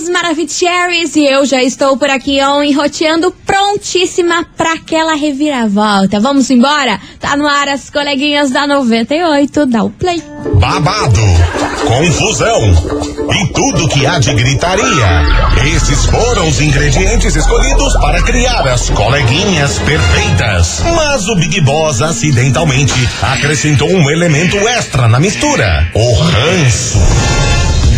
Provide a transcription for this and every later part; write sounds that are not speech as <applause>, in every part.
queridos Maravicheries, e eu já estou por aqui on enroteando, prontíssima para aquela reviravolta. Vamos embora? Tá no ar as coleguinhas da 98, dá o play. Babado, confusão e tudo que há de gritaria. Esses foram os ingredientes escolhidos para criar as coleguinhas perfeitas. Mas o Big Boss acidentalmente acrescentou um elemento extra na mistura: o ranço.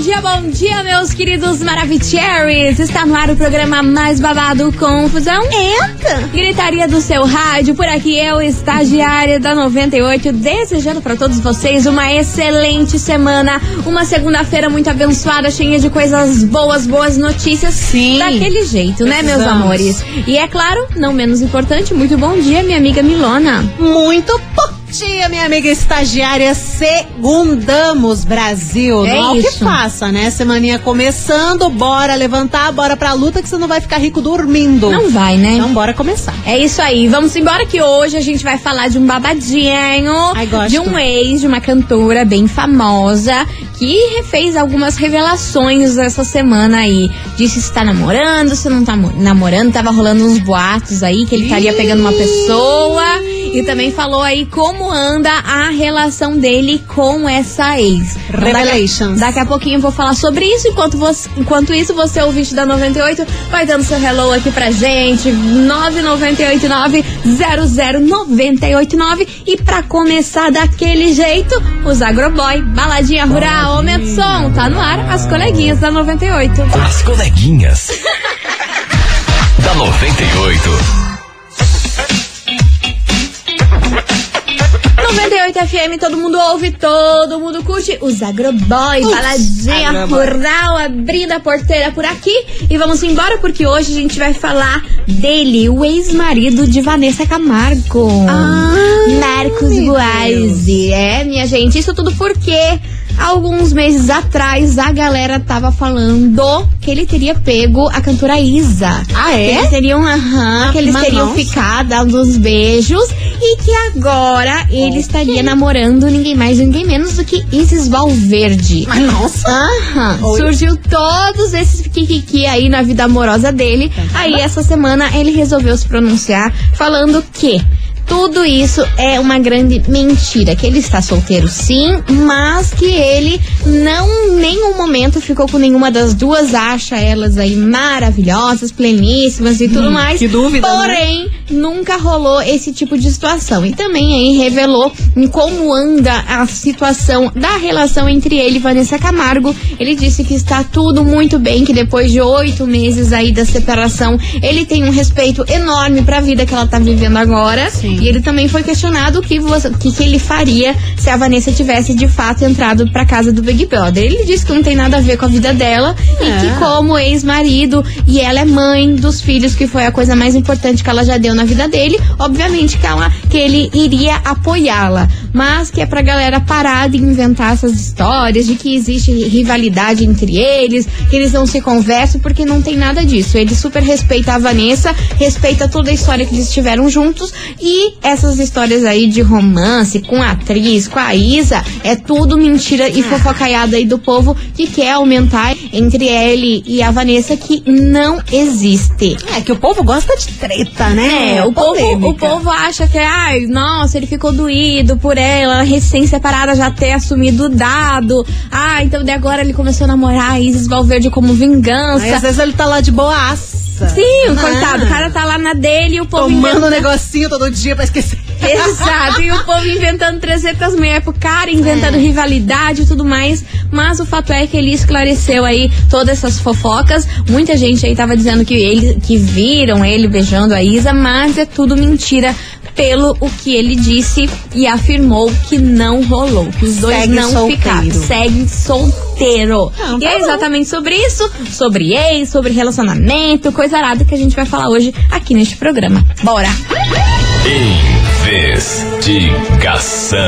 dia, bom dia, bom dia, meus queridos Maravicheries. Está no ar o programa mais babado Confusão. Entra! Gritaria do seu rádio, por aqui eu, estagiária da 98, desejando para todos vocês uma excelente semana, uma segunda-feira muito abençoada, cheia de coisas boas, boas notícias. Sim. Daquele jeito, né, meus amores? E é claro, não menos importante, muito bom dia, minha amiga Milona. Muito bom dia, minha amiga estagiária. Segundamos, Brasil. É não há o que faça, né? Semaninha começando, bora levantar, bora pra luta que você não vai ficar rico dormindo. Não vai, né? Então bora começar. É isso aí, vamos embora que hoje a gente vai falar de um babadinho, Ai, gosto. de um ex de uma cantora bem famosa que fez algumas revelações essa semana aí. Disse se tá namorando, se não tá mo- namorando, tava rolando uns boatos aí que ele estaria pegando uma pessoa e também falou aí como anda a relação dele com essa ex. Então, daqui Revelations. Daqui a pouquinho eu vou falar sobre isso. Enquanto, você, enquanto isso, você, ouvinte da 98, vai dando seu hello aqui pra gente. 9989-00989. E pra começar daquele jeito, os Agroboy, Baladinha Rural, o som. Tá no ar, as coleguinhas da 98. As coleguinhas. da 98. 98 FM, todo mundo ouve, todo mundo curte. Os Agroboy, Baladinha Agroboy. Rural, abrindo a porteira por aqui. E vamos embora porque hoje a gente vai falar dele, o ex-marido de Vanessa Camargo. Ah, Marcos Buarzi. É, minha gente, isso tudo porque alguns meses atrás a galera tava falando que ele teria pego a cantora Isa. Ah, Que é? eles teriam, aham, que eles teriam nossa. ficado, uns beijos e que agora ele estaria namorando ninguém mais, ninguém menos do que Isis Valverde. Mas nossa. Aham, Oi. surgiu todos esses kikiki aí na vida amorosa dele. Aí essa semana ele resolveu se pronunciar falando que tudo isso é uma grande mentira, que ele está solteiro sim, mas que ele não em nenhum momento ficou com nenhuma das duas, acha elas aí maravilhosas, pleníssimas e tudo mais. que dúvida, né? Porém, nunca rolou esse tipo de situação. E também aí revelou em como anda a situação da relação entre ele e Vanessa Camargo. Ele disse que está tudo muito bem, que depois de oito meses aí da separação, ele tem um respeito enorme pra vida que ela tá vivendo agora. Sim. E ele também foi questionado o que, você- o que, que ele faria se a Vanessa tivesse de fato entrado pra casa do Big Brother. Ele disse que não tem nada a ver com a vida dela e É. que como ex-marido e ela é mãe dos filhos, que foi a coisa mais importante que ela já deu na vida dele, obviamente que, ela, que ele iria apoiá-la. Mas que é pra galera parar de inventar essas histórias de que existe rivalidade entre eles, que eles não se conversam, porque não tem nada disso. Ele super respeita a Vanessa, respeita toda a história que eles tiveram juntos e essas histórias aí de romance com a atriz, com a Isa, é tudo mentira e fofocaiada aí do povo que quer aumentar entre ele e a Vanessa que não existe. É que o povo gosta de treta, né? É, o povo, Polêmica. o povo acha que, ai, nossa, ele ficou doído por ela, recém-separada já ter assumido o dado. Ah, então de agora ele começou a namorar a Isis Valverde como vingança. Aí, às vezes ele tá lá de Sim, Ah, coitado, o cara tá lá na dele e o povo Tomando um inventando- negocinho todo dia pra esquecer. Exato, e o povo inventando 300 mulheres pro cara, inventando rivalidade e tudo mais. Mas o fato é que ele esclareceu aí todas essas fofocas. Muita gente aí tava dizendo que ele que viram ele beijando a Isa, mas é tudo mentira. Pelo o que ele disse e afirmou que não rolou, que os dois Segue não solteiro. ficaram. Segue solteiro. Não, e tá é bom. exatamente sobre isso, sobre ex, sobre relacionamento, coisa arada que a gente vai falar hoje aqui neste programa. Bora! Investigação.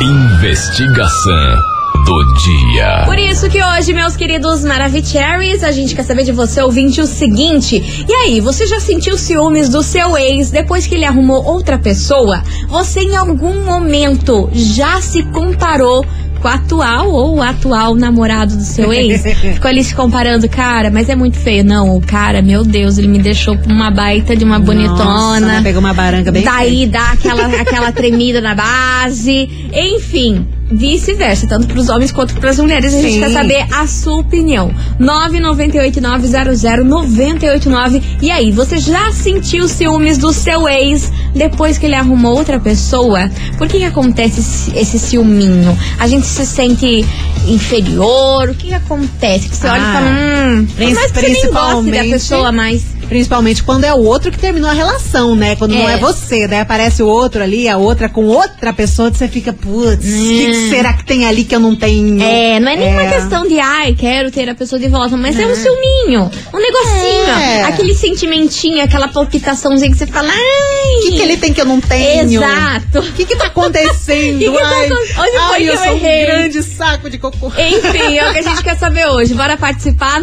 Investigação do dia. Por isso que hoje, meus queridos Maravicheries, a gente quer saber de você, ouvinte, o seguinte. E aí, você já sentiu ciúmes do seu ex depois que ele arrumou outra pessoa? Você em algum momento já se comparou com o atual ou o atual namorado do seu ex? <laughs> Ficou ali se comparando, cara, mas é muito feio. Não, o cara, meu Deus, ele me deixou com uma baita de uma Nossa, bonitona. né? Pegou uma baranga bem Daí dá aquela, <laughs> aquela tremida na base. Enfim, vice-versa, tanto pros homens quanto pras mulheres. A gente Sim. quer saber a sua opinião. 998-900-989. E aí, você já sentiu ciúmes do seu ex depois que ele arrumou outra pessoa? Por que, que acontece esse, esse ciúminho? A gente se sente inferior? O que, que acontece? Que você olha e Ah, fala, hum, mas que você nem gosta da pessoa mais. Principalmente quando é o outro que terminou a relação, né? Quando não É. é você, daí aparece o outro ali, a outra com outra pessoa, você fica, putz, o que, que será que tem ali que eu não tenho? É, não é nenhuma É. questão de, ai, quero ter a pessoa de volta, mas é um ciúminho, um negocinho, É. aquele sentimentinho, aquela palpitaçãozinha que você fala, ai. O que, que ele tem que eu não tenho? Exato. O que que tá acontecendo? <laughs> Que que tá ai, acon- onde foi ai, que eu eu sou errei? um grande saco de cocô. Enfim, é o que a gente quer saber hoje. Bora participar,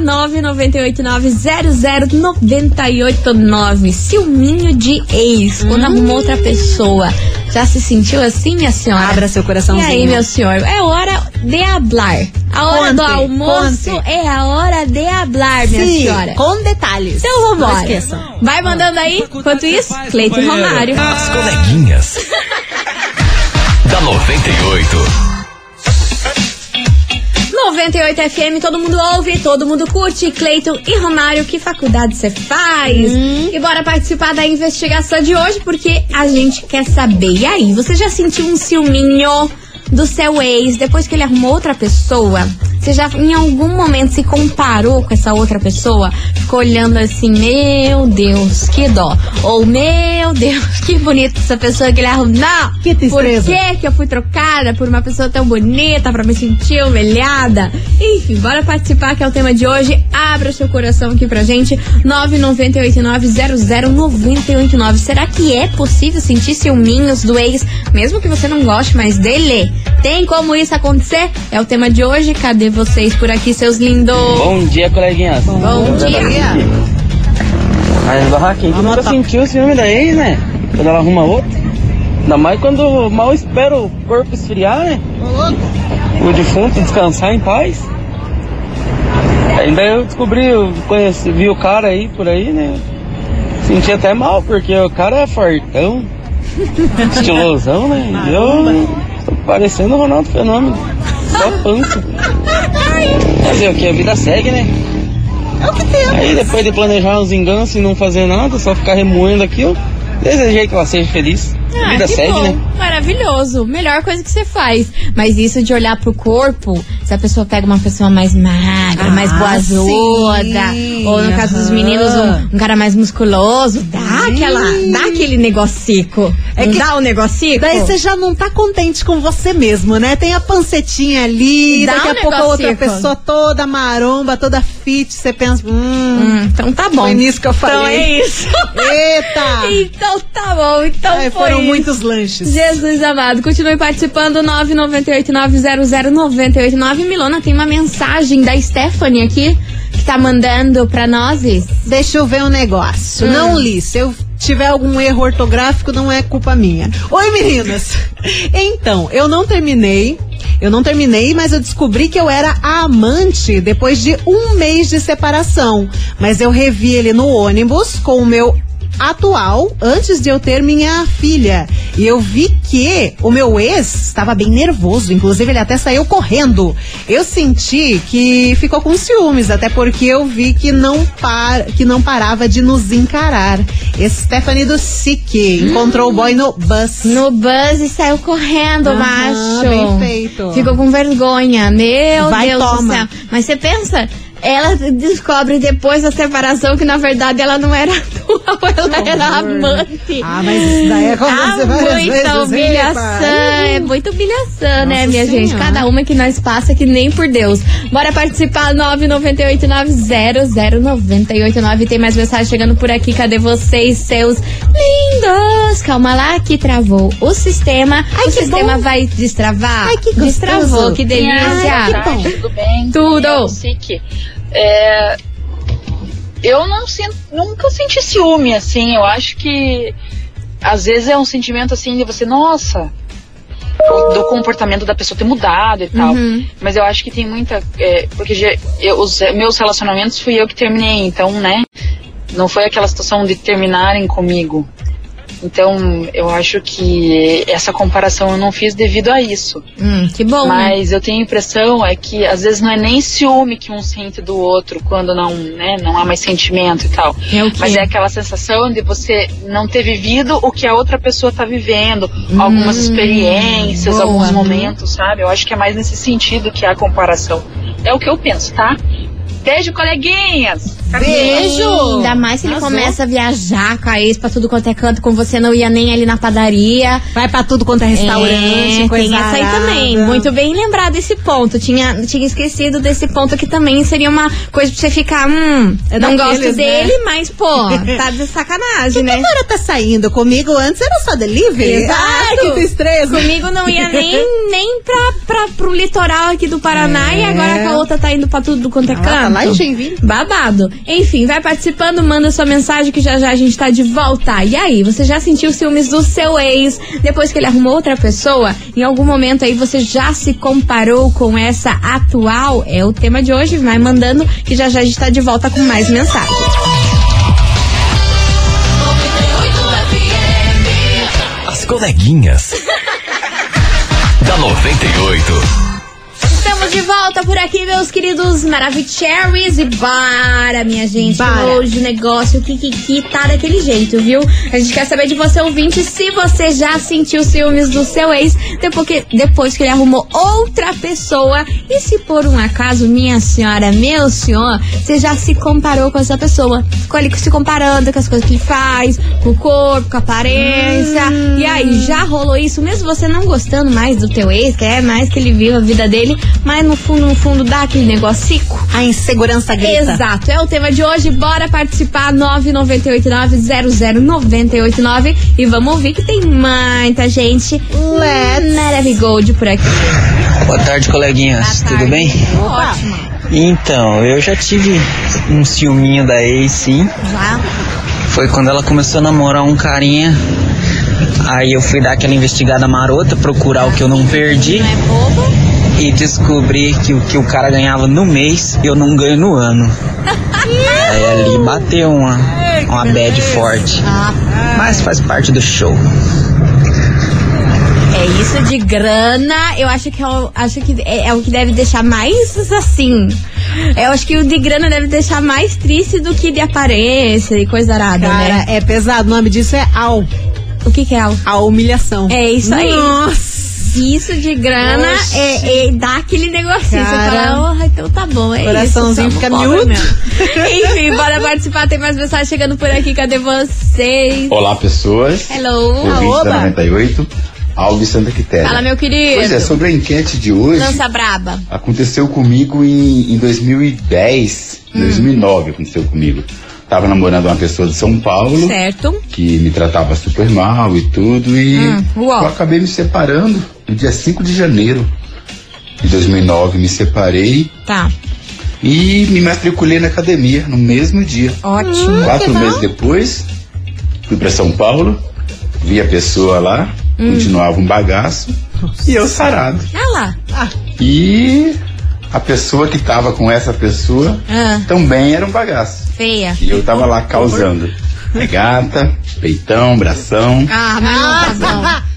998900989. Ciúminho de ex, quando arrumou outra pessoa. Já se sentiu assim, minha senhora? Abra seu E coraçãozinho. aí, meu senhor? É hora de hablar. A hora do Conte, almoço conte. é a hora de hablar, minha Sim, senhora. com detalhes. Então Não vambora. esqueçam. Vai mandando aí. Enquanto isso, Cleiton e Romário. As coleguinhas. <laughs> da 98. 98 FM, todo mundo ouve, todo mundo curte. Cleiton e Romário, que faculdade você faz? E bora participar da investigação de hoje, porque a gente quer saber. E aí, você já sentiu um ciúminho do seu ex depois que ele arrumou outra pessoa? Você já em algum momento se comparou com essa outra pessoa? Ficou olhando assim, meu Deus, que dó. Ou, meu Deus, que bonita essa pessoa que ele arrumou. Não! Que tristeza. Por que que eu fui trocada por uma pessoa tão bonita pra me sentir humilhada? Enfim, bora participar que é o tema de hoje. Abra seu coração aqui pra gente. 998900989. Será que é possível sentir ciúminhos do ex, mesmo que você não goste mais dele? Tem como isso acontecer? É o tema de hoje. Cadê vocês por aqui, seus lindos? Bom dia, coleguinhas. Bom dia. Mas barraquinha que nunca sentiu o ciúme da ex, né? Quando ela arruma outro. Ainda mais quando mal espera o corpo esfriar, né? O defunto descansar em paz. Ainda eu descobri, eu conheci, vi o cara aí por aí, né? Senti até mal, porque o cara é fortão, <laughs> estilosão, né? E eu parecendo o Ronaldo Fenômeno. Só pança. Fazer o que? A vida segue, né? É o que temos. Aí depois de planejar uns enganos e não fazer nada, só ficar remoendo aquilo, desejei que ela seja feliz. A Ah, vida que segue, bom. né? Maravilhoso. Melhor coisa que você faz. Mas isso de olhar pro corpo, se a pessoa pega uma pessoa mais magra, Ah, mais boazuda, sim. ou no caso dos meninos, um, um cara mais musculoso, dá aquela, dá aquele negocico. É Não que- dá o negocico? Daí você já não tá contente com você mesmo, né? Tem a pancetinha ali, Dá daqui um a pouco a outra pessoa toda maromba, toda fit, você pensa, hum, Hum, então tá bom. foi nisso que eu Então falei. é isso. Eita! <laughs> então tá bom. Então Ai, foi muitos lanches. Jesus amado, continue participando 998900989. Milona tem uma mensagem da Stephanie aqui que tá mandando pra nós. Deixa eu ver um negócio. Hum. Não li. Se eu tiver algum erro ortográfico, não é culpa minha. Oi, meninas! Então, eu não terminei. Eu não terminei, mas eu descobri que eu era a amante depois de um mês de separação. Mas eu revi ele no ônibus com o meu atual antes de eu ter minha filha. E eu vi que o meu ex estava bem nervoso, inclusive ele até saiu correndo. Eu senti que ficou com ciúmes, até porque eu vi que não, par, que não parava de nos encarar. Stephanie do SIC encontrou o boy no bus. No buzz e saiu correndo, Aham, macho. bem feito. Ficou com vergonha. Meu Vai, Deus toma. do céu. Mas você pensa, ela descobre depois da separação que na verdade ela não era <laughs> atual, ela era amante. Ah, mas isso daí Ah, acontece várias vezes. muita humilhação, epa. é muita humilhação, né, Nossa minha gente? Senhora. Cada uma que nós passa que nem por Deus. Bora participar, 998900989. Tem mais mensagem chegando por aqui. Cadê vocês, seus lindos? Calma lá que travou o sistema. o que sistema bom. vai destravar. Ai, que gostoso. Destravou, que delícia. Ai, que bom. Tudo bem? Tudo. Que, é, eu não sinto, nunca senti ciúme, assim. Eu acho que às vezes é um sentimento assim de você, nossa, do comportamento da pessoa ter mudado e tal. Uhum. Mas eu acho que tem muita. é, porque já- eu- os meus relacionamentos fui eu que terminei, então, né? Não foi aquela situação de terminarem comigo. Então, eu acho que essa comparação eu não fiz devido a isso. Hum, que bom. né? Mas eu tenho a impressão é que às vezes não é nem ciúme que um sente do outro quando não, né, não há mais sentimento e tal. É o quê? Mas é aquela sensação de você não ter vivido o que a outra pessoa tá vivendo, algumas experiências, Hum, boa. alguns momentos, sabe? Eu acho que é mais nesse sentido que é a comparação. É o que eu penso, tá? Beijo, coleguinhas! Beijo! Ainda mais que ele Arrasou. começa a viajar com a ex pra tudo quanto é canto, com você não ia nem ali na padaria. Vai pra tudo quanto é restaurante, é, coisa tem essa aí também. Muito bem lembrado desse ponto. Tinha, tinha esquecido desse ponto que também seria uma coisa pra você ficar, hum, É não daqueles, gosto né? dele, mas, pô, <laughs> tá de sacanagem, né? Agora tá saindo comigo, antes era só delivery. Exato. Ah, que tristeza. Comigo não ia nem, <laughs> nem pra, pra, pro litoral aqui do Paraná e agora a outra tá indo pra tudo quanto é Ela tá canto. lá em. Babado. Enfim, vai participando, manda sua mensagem que já já a gente tá de volta. E aí, você já sentiu ciúmes do seu ex depois que ele arrumou outra pessoa? Em algum momento aí você já se comparou com essa atual? É o tema de hoje. Vai mandando que já já a gente tá de volta com mais mensagens. As coleguinhas. <laughs> da 98. De volta por aqui, meus queridos Maravicheries. E para, minha gente. Para. Hoje o negócio, Kikiki tá daquele jeito, viu? A gente quer saber de você, ouvinte, se você já sentiu ciúmes do seu ex depois que, depois que ele arrumou outra pessoa. E se por um acaso, minha senhora, meu senhor, você já se comparou com essa pessoa. Ficou ali se comparando com as coisas que ele faz, com o corpo, com a aparência. E aí, já rolou isso, mesmo você não gostando mais do teu ex, quer mais que ele viva a vida dele, mas no fundo, no fundo, dá aquele negocico. A insegurança grita. Exato, é o tema de hoje. Bora participar 998900989 e vamos ouvir que tem muita gente Let's. maravigold por aqui. Boa tarde, coleguinhas. Tudo bem? Ótimo. Então, eu já tive um ciúminho da ex, sim. Já. Foi quando ela começou a namorar um carinha. Aí eu fui dar aquela investigada marota, procurar o que eu não perdi. Não é bobo? E descobri que o que o cara ganhava no mês, eu não ganho no ano. Aí ali bateu uma, uma bad forte. Mas faz parte do show. é isso de grana. Eu acho que, é o- acho que é, é o que deve deixar mais assim. Eu acho que o de grana deve deixar mais triste do que de aparência e coisa arada, Cara, né? é pesado. O nome disso é AU. O que, que é? o- A humilhação. É isso aí. Nossa. Isso de grana é, é dá aquele negocinho. Você Cara. fala, oh, então tá bom, é Coraçãozinho isso. fica somos pobre miúdo. <laughs> Enfim, bora participar. Tem mais mensagens chegando por aqui. Cadê vocês? Olá, pessoas. Hello. Da 98, Alves Santa Quitéria. Fala, meu querido. Pois é, sobre a enquete de hoje, Lança braba. aconteceu comigo em, em 2010, Hum. 2009 aconteceu comigo. Tava namorando uma pessoa de São Paulo, Certo. que me tratava super mal e tudo, e Hum, uau. eu acabei me separando no dia 5 de janeiro de 2009. Me separei Tá. e me matriculei na academia no mesmo dia. Ótimo. Quatro meses depois, fui para São Paulo, vi a pessoa lá, Hum. continuava um bagaço, e eu sarado. Ah lá. E a pessoa que tava com essa pessoa Ah, também era um bagaço. feia. E eu tava lá causando. Regata, peitão, bração. Ah, mas não <laughs>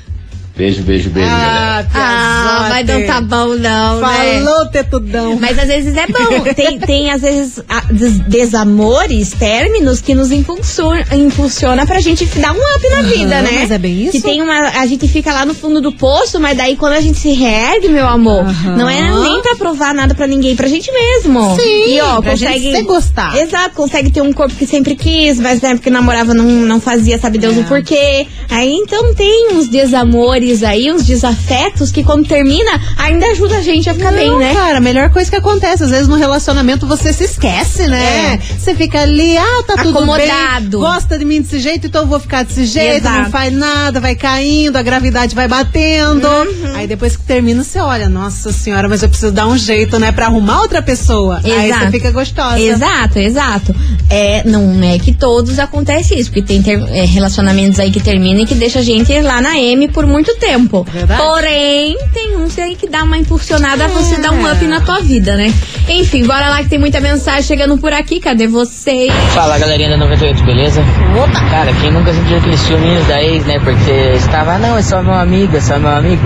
tá. Beijo, beijo, beijo, galera. Ah, mas não tá bom não, né? Falou, tetudão. Mas às vezes é bom. <laughs> Tem, tem às vezes, a- des- desamores, términos que nos impulsiona, impulsiona pra gente dar um up na vida, né? mas é bem isso. Que tem uma. A gente fica lá no fundo do poço, mas daí quando a gente se reergue, meu amor, Aham. não é nem pra provar nada pra ninguém, pra gente mesmo. Sim, e ó, pra consegue. gente gostar. Exato, consegue ter um corpo que sempre quis, mas na época que namorava não, não fazia, sabe Deus É. o porquê. Aí então tem uns desamores aí, uns desafetos que quando termina, ainda ajuda a gente a ficar bem, Não, né? cara, a melhor coisa que acontece. Às vezes no relacionamento você se esquece, né? É. Você fica ali, ah, tá tudo Acomodado. bem. Gosta de mim desse jeito, então eu vou ficar desse jeito. Exato. Não faz nada, vai caindo, a gravidade vai batendo. Uhum. Aí depois que termina, você olha, nossa senhora, mas eu preciso dar um jeito, né? Pra arrumar outra pessoa. Aí Exato. você fica gostosa. Exato, exato. É, não é que todos acontece isso, porque tem ter- é, relacionamentos aí que terminam e que deixa a gente lá na M por muito tempo. Verdade. Porém, tem uns aí que dá uma impulsionada, você dá um up na tua vida, né? Enfim, bora lá que tem muita mensagem chegando por aqui. Cadê vocês? Fala galerinha da 98, beleza? Opa! Cara, quem nunca sentiu aqueles ciúminhos da ex, né? Porque estava, não, é só meu amigo, é só meu amigo.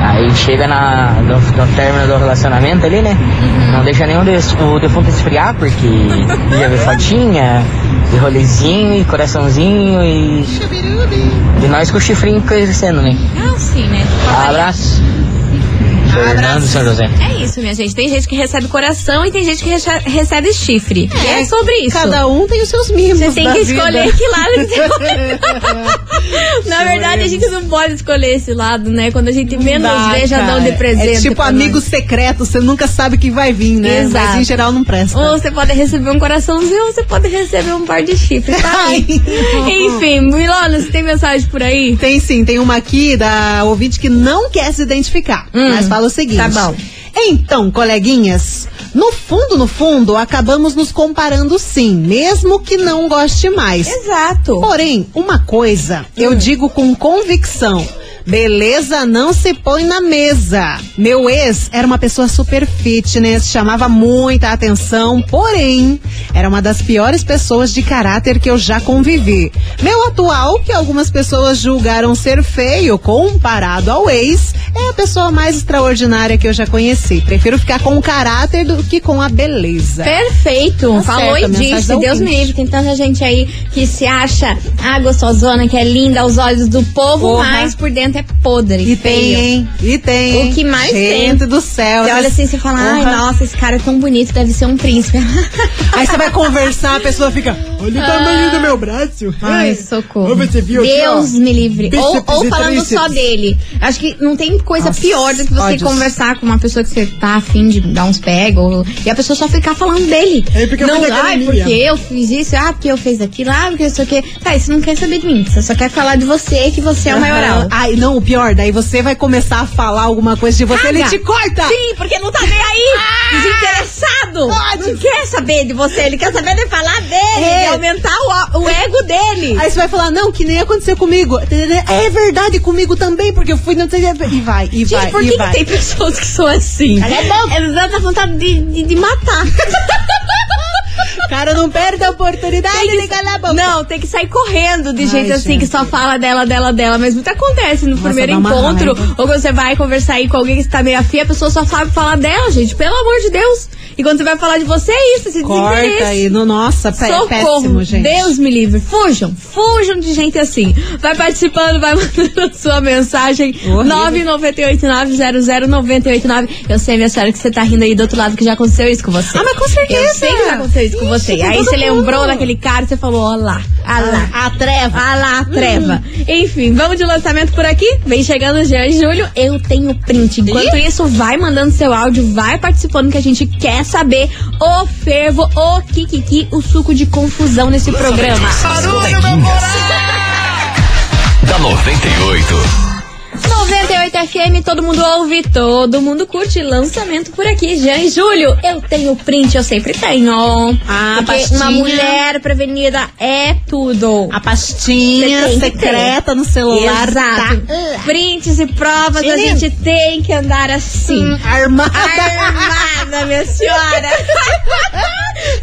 Aí chega na, no, no término do relacionamento ali, né? Não deixa nenhum des, o defunto esfriar, porque já vê fotinha, de rolezinho e coraçãozinho e. E nós com o chifrinho crescendo, né? Ah, sim, né? Abraço! Fernando São José. É isso, minha gente. Tem gente que recebe coração e tem gente que recebe chifre. E é sobre isso. Cada um tem os seus mimos. Você tem da que vida. escolher que lado <laughs> você Na verdade, a gente não pode escolher esse lado, né? Quando a gente menos Dá, vê, já dão de presente. É tipo amigo nós. secreto, você nunca sabe que vai vir, né? Exato. Mas em geral não presta. Ou você pode receber um coraçãozinho, ou você pode receber um par de chifres, tá? <laughs> Enfim, Milona, você tem mensagem por aí? Tem sim, tem uma aqui da ouvinte que não quer se identificar. Hum, mas fala o seguinte. tá bom. Então, coleguinhas, no fundo, no fundo, acabamos nos comparando sim, mesmo que não goste mais. Exato. Porém, uma coisa eu digo com convicção. Beleza não se põe na mesa. Meu ex era uma pessoa super fitness, chamava muita atenção, porém, era uma das piores pessoas de caráter que eu já convivi. Meu atual, que algumas pessoas julgaram ser feio comparado ao ex, é a pessoa mais extraordinária que eu já conheci. Prefiro ficar com o caráter do que com a beleza. Perfeito, Tá falou certo, e disse. Deus me livre, tem tanta gente aí que se acha a gostosona, que é linda aos olhos do povo, Porra. mas por dentro é podre. E tem, feio. hein? E tem. O que mais Gente tem? do céu. Você olha assim e você fala, ai, Porra. nossa, esse cara é tão bonito, deve ser um príncipe. <laughs> Aí você vai conversar, a pessoa fica. Olha o tamanho do meu braço. Ai, Ai, socorro. Você viu aqui, Deus ó? me livre. Ou, Bíceps ou falando só dele. Acho que não tem coisa Nossa, pior do que você ódios. conversar com uma pessoa que você tá afim de dar uns pega ou, e a pessoa só ficar falando dele. É porque eu não, na ai, academia." porque eu fiz isso, ah, porque eu fiz aquilo, ah, porque isso aqui. Tá, isso não quer saber de mim. Você só quer falar de você, que você é o maioral. Ai, não, o pior, daí você vai começar a falar alguma coisa de você, Caga. ele te corta. Sim, porque não tá nem aí. Desinteressado. Não quer saber de você, ele quer saber de falar dele, É. de aumentar o, o ego dele. Aí você vai falar, não, que nem aconteceu comigo. É verdade, comigo também, porque eu fui não sei E vai, e Gente, vai, por e que, que tem pessoas que são assim? Boca. Eles dão essa vontade de, de, de matar. <laughs> Cara, não perde a oportunidade de calar a boca. Não, tem que sair correndo de Ai, jeito assim, gente. que só fala dela, dela, dela. Mas muito acontece no primeiro dá uma encontro. raiva. Ou quando você vai conversar aí com alguém que está meio afim, a pessoa só sabe falar dela, gente. Pelo amor de Deus. E quando você vai falar de você, é isso, esse Corta aí, no, nossa, pé, Socorro, péssimo, gente. Deus me livre. Fujam, fujam de gente assim. Vai participando, vai <laughs> mandando sua mensagem. Horrível. 998900989. Eu sei, minha senhora, que você tá rindo aí do outro lado que já aconteceu isso com você. Ah, mas com certeza. Eu sei que já aconteceu isso com Ixi, você. com Aí você lembrou daquele cara e você falou, ó lá, ó lá. A treva. Ah lá, a treva. Enfim, vamos de lançamento por aqui. Vem chegando já em julho. Eu tenho print. Enquanto isso, vai mandando seu áudio, vai participando que a gente quer saber o fervo, o kikiki, o suco de confusão nesse programa. As coleguinhas. Da 98. 98 FM, todo mundo ouve, todo mundo curte. Lançamento por aqui, já em julho. Eu tenho print, eu sempre tenho. Ah, Porque pastinha. uma mulher prevenida é tudo. A pastinha secreta no celular. Exato. Tá. Prints e provas, a Menino. gente tem que andar assim. Hum, armada. Armada, minha senhora. <laughs>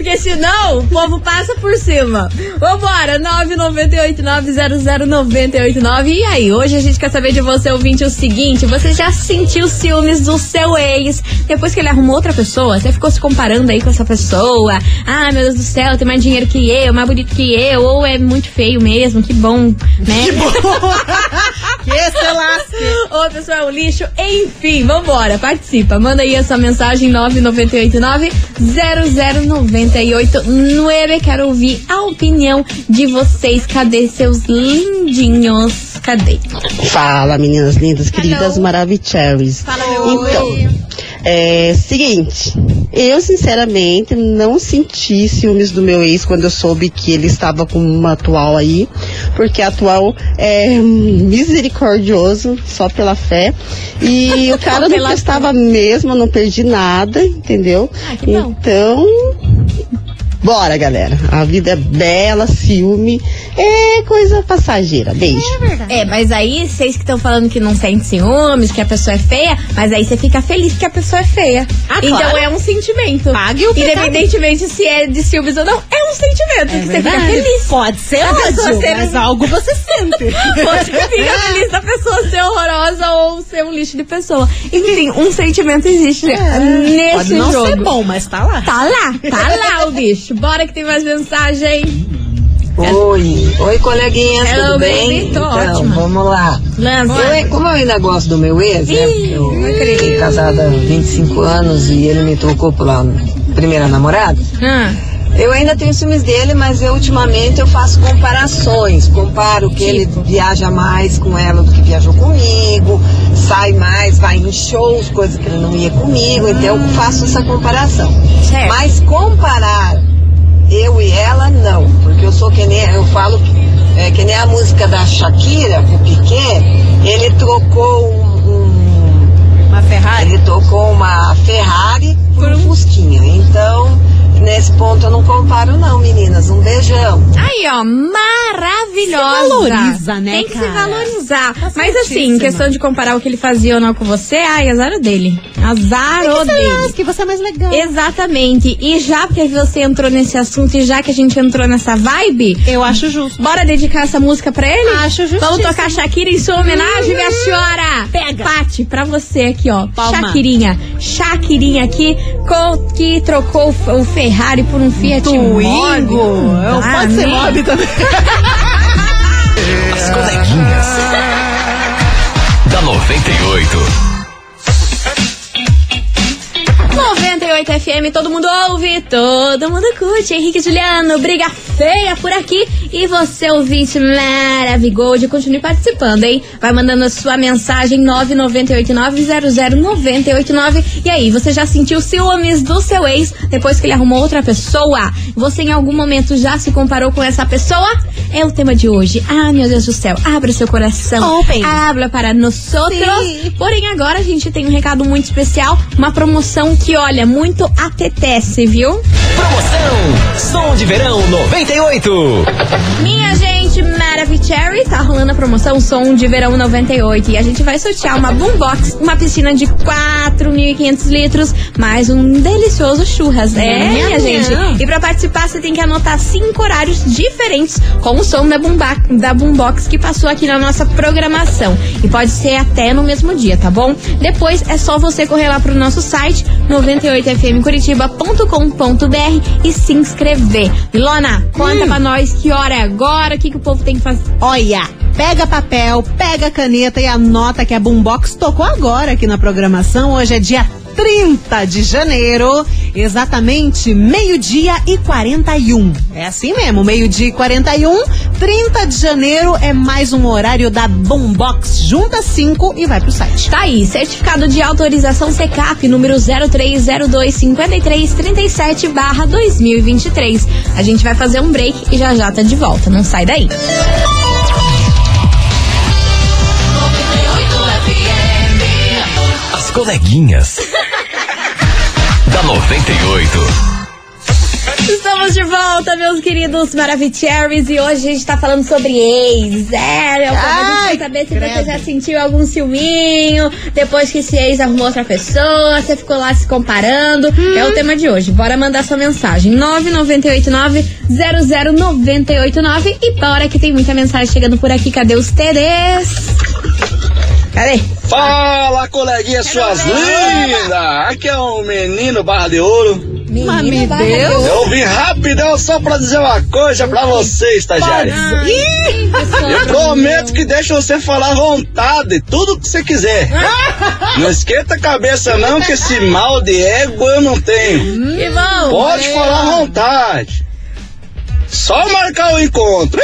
Porque senão o povo passa por cima. Vambora, 998-900-989. E aí, hoje a gente quer saber de você, ouvinte, o seguinte: você já sentiu ciúmes do seu ex depois que ele arrumou outra pessoa? Você ficou se comparando aí com essa pessoa? Ah, meu Deus do céu, tem mais dinheiro que eu, mais bonito que eu, ou é muito feio mesmo, que bom, né? Que bom! <laughs> que se lasque! Ou a pessoa é um lixo, enfim, vambora, participa. Manda aí a sua mensagem 998900989. Quero ouvir a opinião de vocês. Cadê seus lindinhos? Cadê? Fala, meninas lindas, queridas. Maravicherrys. Fala, meu Então, oi. é seguinte, eu sinceramente não senti ciúmes do meu ex quando eu soube que ele estava com uma atual aí, porque a atual é misericordioso, só pela fé. E o <laughs> cara não prestava mesmo, eu não perdi nada, entendeu? Ah. Então, bora, galera. A vida é bela, ciúme é coisa passageira. Beijo. É, mas aí vocês que estão falando que não sente ciúmes, que a pessoa é feia, mas aí você fica feliz que a pessoa é feia. Ah, então claro. é um sentimento. Pague o. Independentemente se é de ciúmes ou não, é um sentimento que você fica feliz. Pode ser A pessoa ódio, ser- mas algo você sente. <laughs> Você fica feliz da pessoa ser horrorosa ou ser um lixo de pessoa. Enfim, um sentimento existe nesse É, Pode não jogo. ser bom, mas tá lá. Tá lá, tá lá o bicho. Bora que tem mais mensagem. Oi, oi coleguinhas, Hello, tudo bem? então, ótima. vamos lá. Lança. Eu, como eu ainda gosto do meu ex, né? Eu não acredito. fiquei casada há 25 anos e ele me trocou pela primeira namorada. Ah, Eu ainda tenho ciúmes dele, mas eu ultimamente eu faço comparações. Comparo que ele viaja mais com ela do que viajou comigo, sai mais, vai em shows, coisa que ele não ia comigo, então eu faço essa comparação. certo. Mas comparar eu e ela, não. Porque eu sou que nem, eu falo é, que nem a música da Shakira, o Piquet, ele trocou um, um- Uma Ferrari. ele trocou uma Ferrari por um Fusquinha. Então, nesse ponto eu não comparo não, meninas. Um beijão. Aí, ó, maravilhosa. Se valoriza, né, Tem que se cara? valorizar. Tá Mas assim, questão de comparar o que ele fazia ou não com você, ai, azar o dele. Azar o dele. que você é mais legal. Exatamente. E já que você entrou nesse assunto e já que a gente entrou nessa vibe, Eu acho justo. bora dedicar essa música pra ele? Acho justíssimo. Vamos tocar Shakira em sua homenagem, minha senhora. Pega. Pati, pra você aqui, ó. Palma. Shakirinha. Shakirinha aqui, com, que trocou o o Ferrari por um Fiat Twingo. Mobi. Eu- Ah, Pode ser né? mob também. As coleguinhas. <laughs> da 98. 98 FM, todo mundo ouve, todo mundo curte. Henrique Juliano, briga feia por aqui. E você, ouvinte maravigold, continue participando, hein? Vai mandando a sua mensagem 998900989. E aí, você já sentiu ciúmes do seu ex depois que ele arrumou outra pessoa? Você em algum momento já se comparou com essa pessoa? É o tema de hoje. Ah, meu Deus do céu, abra seu coração. Open. Habla para nós outros. Porém, agora a gente tem um recado muito especial, uma promoção que, olha, muito apetece, viu? Promoção Som de Verão 98. Minha gente, Maravicherry, tá rolando a promoção Som de Verão 98 e a gente vai sortear uma boombox, uma piscina de 4.500 litros, mais um delicioso churras. É, minha gente. E pra participar, você tem que anotar cinco horários diferentes com o som da, boomba, da boombox que passou aqui na nossa programação. E pode ser até no mesmo dia, tá bom? Depois é só você correr lá pro nosso site 98fmcuritiba.com.br e se inscrever. Milona, conta pra nós que hora é agora, o que, que o povo tem que fazer. Olha, pega papel, pega caneta e anota que a Boombox tocou agora aqui na programação. Hoje é dia 30 de janeiro, exatamente meio-dia e 41. É assim mesmo, meio-dia e 41. 30 de janeiro é mais um horário da Boombox. Junta 5 e vai pro site. Tá aí, certificado de autorização CECAP número 03025337 barra 2023. A gente vai fazer um break e já já tá de volta, não sai daí. As coleguinhas. da 98. Estamos de volta, meus queridos Maravicheries, e hoje a gente tá falando sobre ex. É, meu povo, a gente quer saber se você já sentiu algum ciúminho depois que esse ex arrumou outra pessoa, você ficou lá se comparando. É o tema de hoje. Bora mandar sua mensagem. 9989-00989 e bora que tem muita mensagem chegando por aqui. Cadê os TDs? Cadê? Fala, coleguinha, suas lindas! Aqui é o menino Barra de Ouro. Menino Barra Deus. de Ouro. Eu vim rapidão só pra dizer uma coisa pra você, estagiário. Ih, Eu prometo que deixa você falar à vontade, tudo que você quiser. <laughs> Não esquenta a cabeça não, que esse mal de ego eu não tenho. Pode falar à vontade. Só marcar o encontro.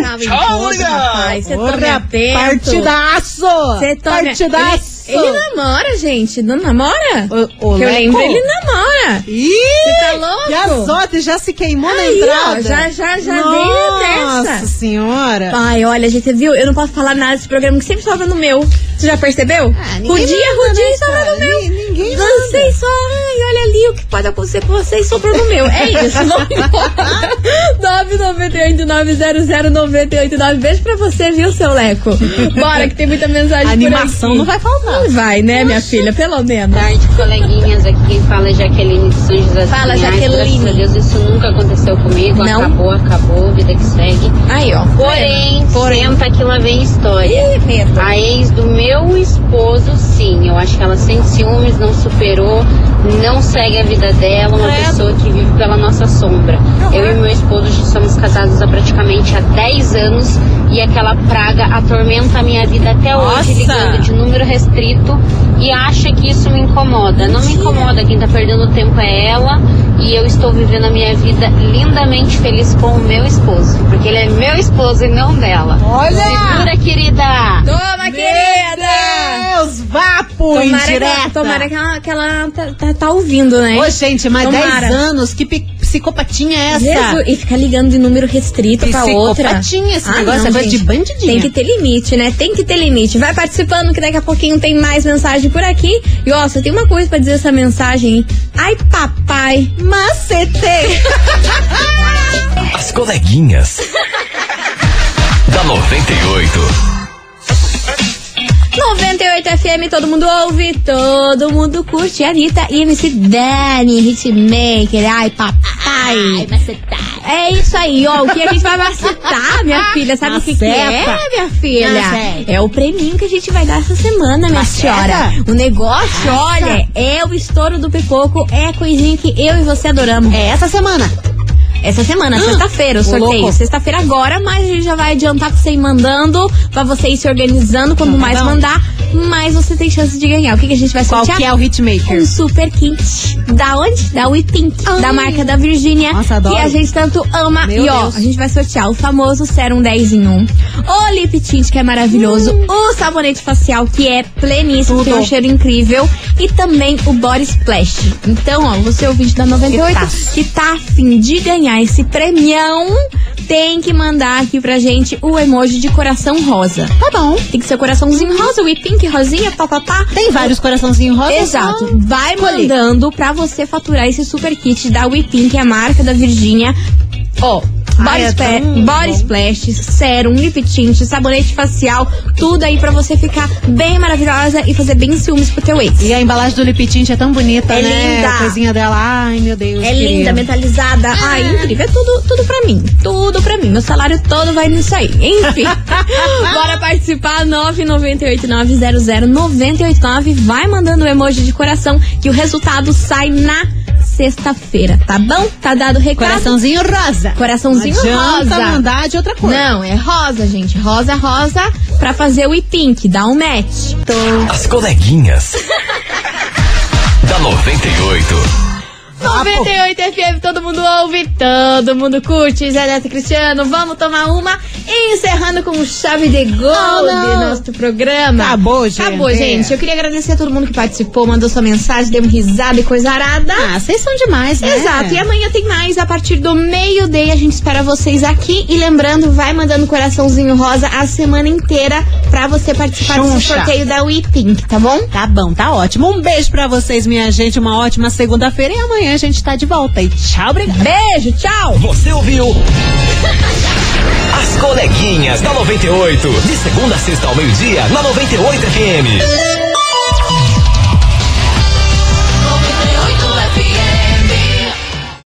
marcar o Tchau, encontro, obrigado. rapaz. Você tome Porra, atento. partidaço! Você tome Partidaço! Ele, ele namora, gente. Não namora? O, o que eu lembro, ele namora. Ih! Você tá louco? E a Zote já se queimou na Aí, ó, entrada. já- já- já veio Nossa dessa. senhora. Ai, olha, gente, viu? Eu não posso falar nada desse programa que sempre sobra no meu. Você já percebeu? Ah, ninguém Rudia, rudia sobra no meu. Ni- ninguém Vocês só, ai, olha ali o que pode acontecer com vocês, sobrou no meu. É isso. <laughs> 998-900-989. Beijo pra você, viu, seu Leco? Bora, que tem muita mensagem A animação não vai faltar. Não vai, né, minha filha? Pelo menos. tarde, coleguinhas. Aqui quem fala é Jaqueline de São José Fala, Pinhais. Jaqueline. Graças a Deus isso nunca aconteceu comigo. Não? Acabou, acabou, vida que segue. Aí, ó. Porém, Porém. senta que lá vem história. Ih, medo. A ex do meu esposo, sim. Eu acho que ela sente ciúmes, não superou, não segue a vida dela, uma pessoa que vive pela nossa sombra. Eu e meu esposo já somos casados há praticamente há 10 anos e aquela praga atormenta a minha vida até Nossa. hoje, ligando de número restrito e acha que isso me incomoda. Não me incomoda, quem tá perdendo tempo é ela e eu estou vivendo a minha vida lindamente feliz com o meu esposo, porque ele é meu esposo e não dela. Olha! Segura, querida! Toma, querida! Deus, vapo Tomara, que, indireta. tomara que ela, que ela tá, tá- tá ouvindo, né? Ô, gente, mas Tomara. 10 anos, que psicopatinha é essa? Jesus, e ficar ligando de número restrito pra outra. Psicopatinha esse Ah, negócio, não, é coisa de bandidinha. Tem que ter limite, né? Tem que ter limite. Vai participando que daqui a pouquinho tem mais mensagem por aqui. E ó, você tem uma coisa pra dizer essa mensagem? Ai, papai, macete. As coleguinhas. da 98. 98 FM, todo mundo ouve, todo mundo curte. Anitta e MC Dani, Hitmaker. Ai, papai. É isso aí, ó. O que a gente vai macetar, minha filha? Sabe o que, que é, minha filha? Maceta. É o prêmio que a gente vai dar essa semana, minha Maceta? senhora. O negócio, olha, é o estouro do pipoco, é a coisinha que eu e você adoramos. É essa semana. Essa semana, sexta-feira, o sorteio. Sexta-feira agora, mas a gente já vai adiantar pra você ir mandando, pra você ir se organizando. Quanto mais mandar, mais você tem chance de ganhar. O que, que a gente vai Qual sortear? que é o hitmaker? Um super kit. Da onde? Da WePink. Da marca da Virgínia. Nossa, adoro. Que a gente tanto ama. Meu e ó, Deus. a gente vai sortear o famoso Serum 10 em 1. O Lip Tint, que é maravilhoso. O sabonete facial, que é pleníssimo, Hum. Tudo. tem um cheiro incrível. E também o Body Splash. Então, ó, você ouvinte da 98, Eitaço. que tá afim de ganhar esse premião, tem que mandar aqui pra gente o emoji de coração rosa. Tá bom. Tem que ser coraçãozinho rosa, o pink, rosinha, papapá. Tem vários coraçãozinhos rosa. Exato. só Vai mandando pra você faturar esse super kit da WePink, a marca da Virgínia. Ó, body, Ai, é body splash, sérum, lip tint, sabonete facial, tudo aí pra você ficar bem maravilhosa e fazer bem ciúmes pro teu ex. E a embalagem do Lip Tint é tão bonita, É né? linda. A coisinha dela, ai meu Deus. É querida. linda, metalizada. Ai, incrível. É tudo, tudo pra mim. Tudo pra mim. Meu salário todo vai nisso aí. Enfim. <laughs> Bora participar. 998900989. Vai mandando o emoji de coração que o resultado sai na sexta-feira, tá bom? Tá dado o recado. Coraçãozinho rosa. Coraçãozinho Não rosa. mandar de outra cor. Não, é rosa, gente. Rosa, rosa pra fazer o e-pink. Dá um match. As coleguinhas. <laughs> da 98. 98 FM, todo mundo ouve, todo mundo curte. Zé Neto Cristiano, vamos tomar uma. Encerrando com chave de gol Oh, de nosso programa. Acabou, gente. Acabou, gente. Eu queria agradecer a todo mundo que participou, mandou sua mensagem, deu uma risada e coisa arada. Ah, vocês são demais, né? Exato, e amanhã tem mais a partir do meio-dia. A gente espera vocês aqui. E lembrando, vai mandando coraçãozinho rosa a semana inteira pra você participar desse Xuxa. sorteio da WePink, tá bom? Tá bom, tá ótimo. Um beijo pra vocês, minha gente. Uma ótima segunda-feira e amanhã amanhã a gente tá de volta. E tchau, obrigada. Beijo, tchau. Você ouviu? <laughs> As coleguinhas da 98. De segunda a sexta ao meio-dia, na 98 FM.